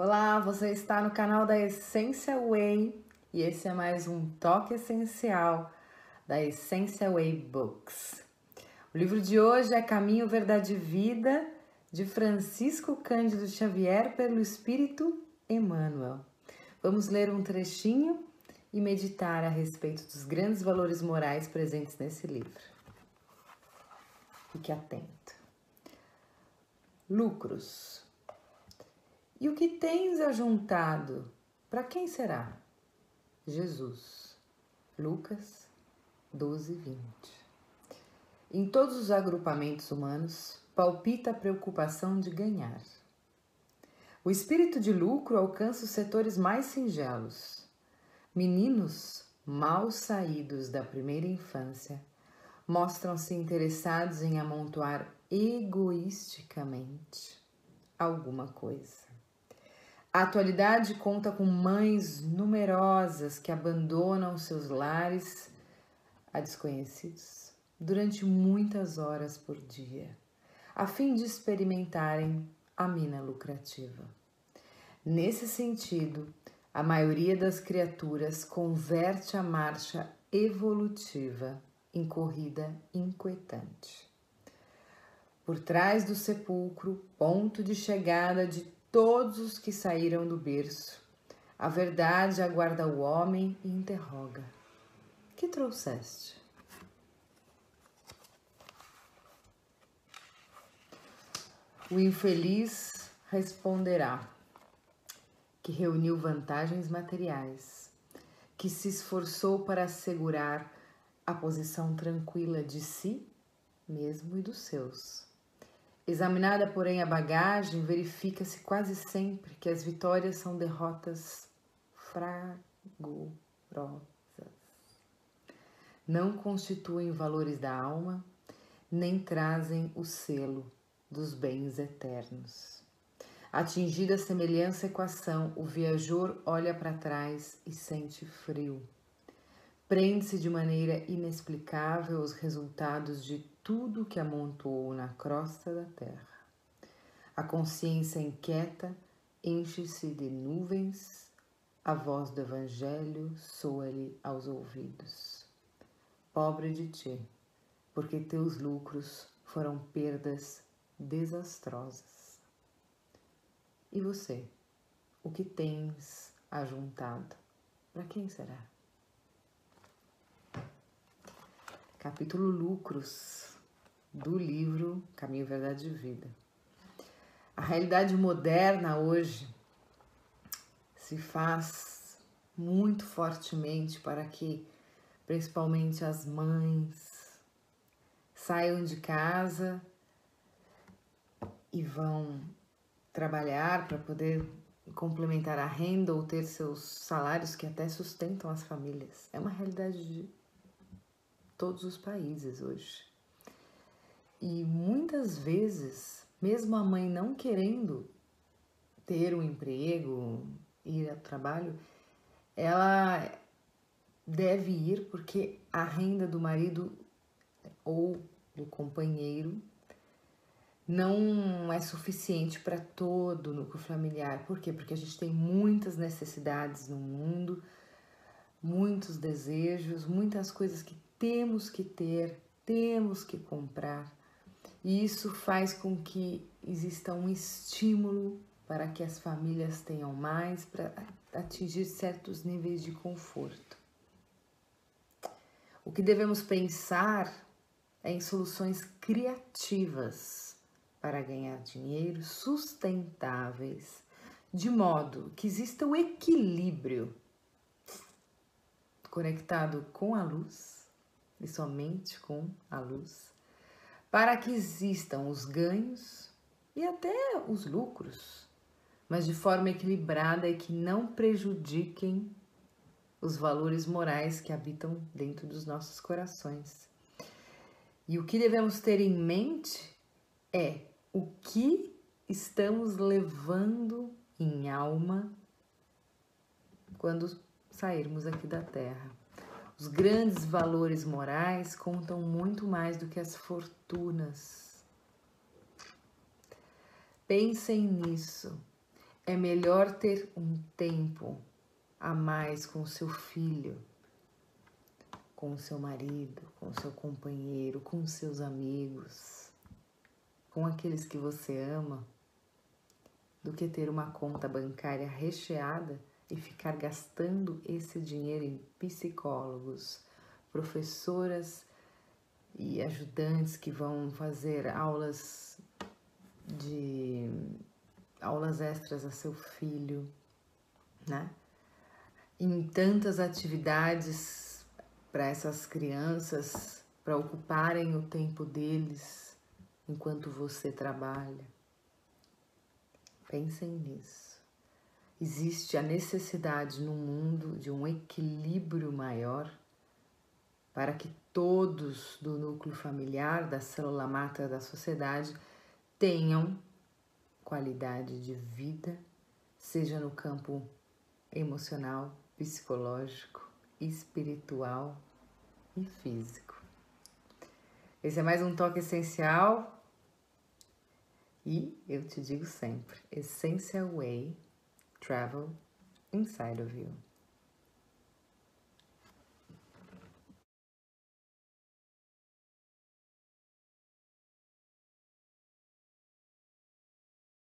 Olá, você está no canal da Essência Way e esse é mais um toque essencial da Essência Way Books. O livro de hoje é Caminho, Verdade e Vida de Francisco Cândido Xavier pelo Espírito Emmanuel. Vamos ler um trechinho e meditar a respeito dos grandes valores morais presentes nesse livro. Fique atento. Lucros. E o que tens ajuntado, para quem será? Jesus. Lucas 12, 20. Em todos os agrupamentos humanos, palpita a preocupação de ganhar. O espírito de lucro alcança os setores mais singelos. Meninos mal saídos da primeira infância mostram-se interessados em amontoar egoisticamente alguma coisa. A atualidade conta com mães numerosas que abandonam seus lares a desconhecidos durante muitas horas por dia, a fim de experimentarem a mina lucrativa. Nesse sentido, a maioria das criaturas converte a marcha evolutiva em corrida inquietante. Por trás do sepulcro, ponto de chegada de todos os que saíram do berço. A verdade aguarda o homem e interroga: Que trouxeste? O infeliz responderá que reuniu vantagens materiais, que se esforçou para assegurar a posição tranquila de si mesmo e dos seus Examinada, porém, a bagagem, verifica-se quase sempre que as vitórias são derrotas fragorosas. Não constituem valores da alma, nem trazem o selo dos bens eternos. Atingida a semelhança equação, o viajor olha para trás e sente frio. Prende-se de maneira inexplicável aos resultados de tudo que amontoou na crosta da terra. A consciência inquieta enche-se de nuvens, a voz do Evangelho soa-lhe aos ouvidos. Pobre de ti, porque teus lucros foram perdas desastrosas. E você, o que tens ajuntado? Para quem será? Capítulo Lucros do livro Caminho, Verdade e Vida. A realidade moderna hoje se faz muito fortemente para que, principalmente as mães, saiam de casa e vão trabalhar para poder complementar a renda ou ter seus salários que até sustentam as famílias. É uma realidade de todos os países hoje. E muitas vezes, mesmo a mãe não querendo ter um emprego, ir ao trabalho, ela deve ir porque a renda do marido ou do companheiro não é suficiente para todo o núcleo familiar. Por quê? Porque a gente tem muitas necessidades no mundo, muitos desejos, muitas coisas que temos que ter, temos que comprar. E isso faz com que exista um estímulo para que as famílias tenham mais para atingir certos níveis de conforto. O que devemos pensar é em soluções criativas para ganhar dinheiro sustentáveis, de modo que exista o equilíbrio conectado com a luz e somente com a luz para que existam os ganhos e até os lucros, mas de forma equilibrada e que não prejudiquem os valores morais que habitam dentro dos nossos corações. E o que devemos ter em mente é o que estamos levando em alma quando sairmos aqui da Terra. Os grandes valores morais contam muito mais do que as fortunas. Pensem nisso. é melhor ter um tempo a mais com seu filho, com seu marido, com seu companheiro, com seus amigos, com aqueles que você ama, do que ter uma conta bancária recheada e ficar gastando esse dinheiro em psicólogos, professoras e ajudantes que vão fazer aulas de aulas extras a seu filho, né? Em tantas atividades para essas crianças, para ocuparem o tempo deles enquanto você trabalha. Pensem nisso. Existe a necessidade no mundo de um equilíbrio maior para que todos do núcleo familiar, da célula mata da sociedade, tenham qualidade de vida, seja no campo emocional, psicológico, espiritual e físico. Esse é mais um toque essencial e eu te digo sempre: Essential Way Travel Inside of You.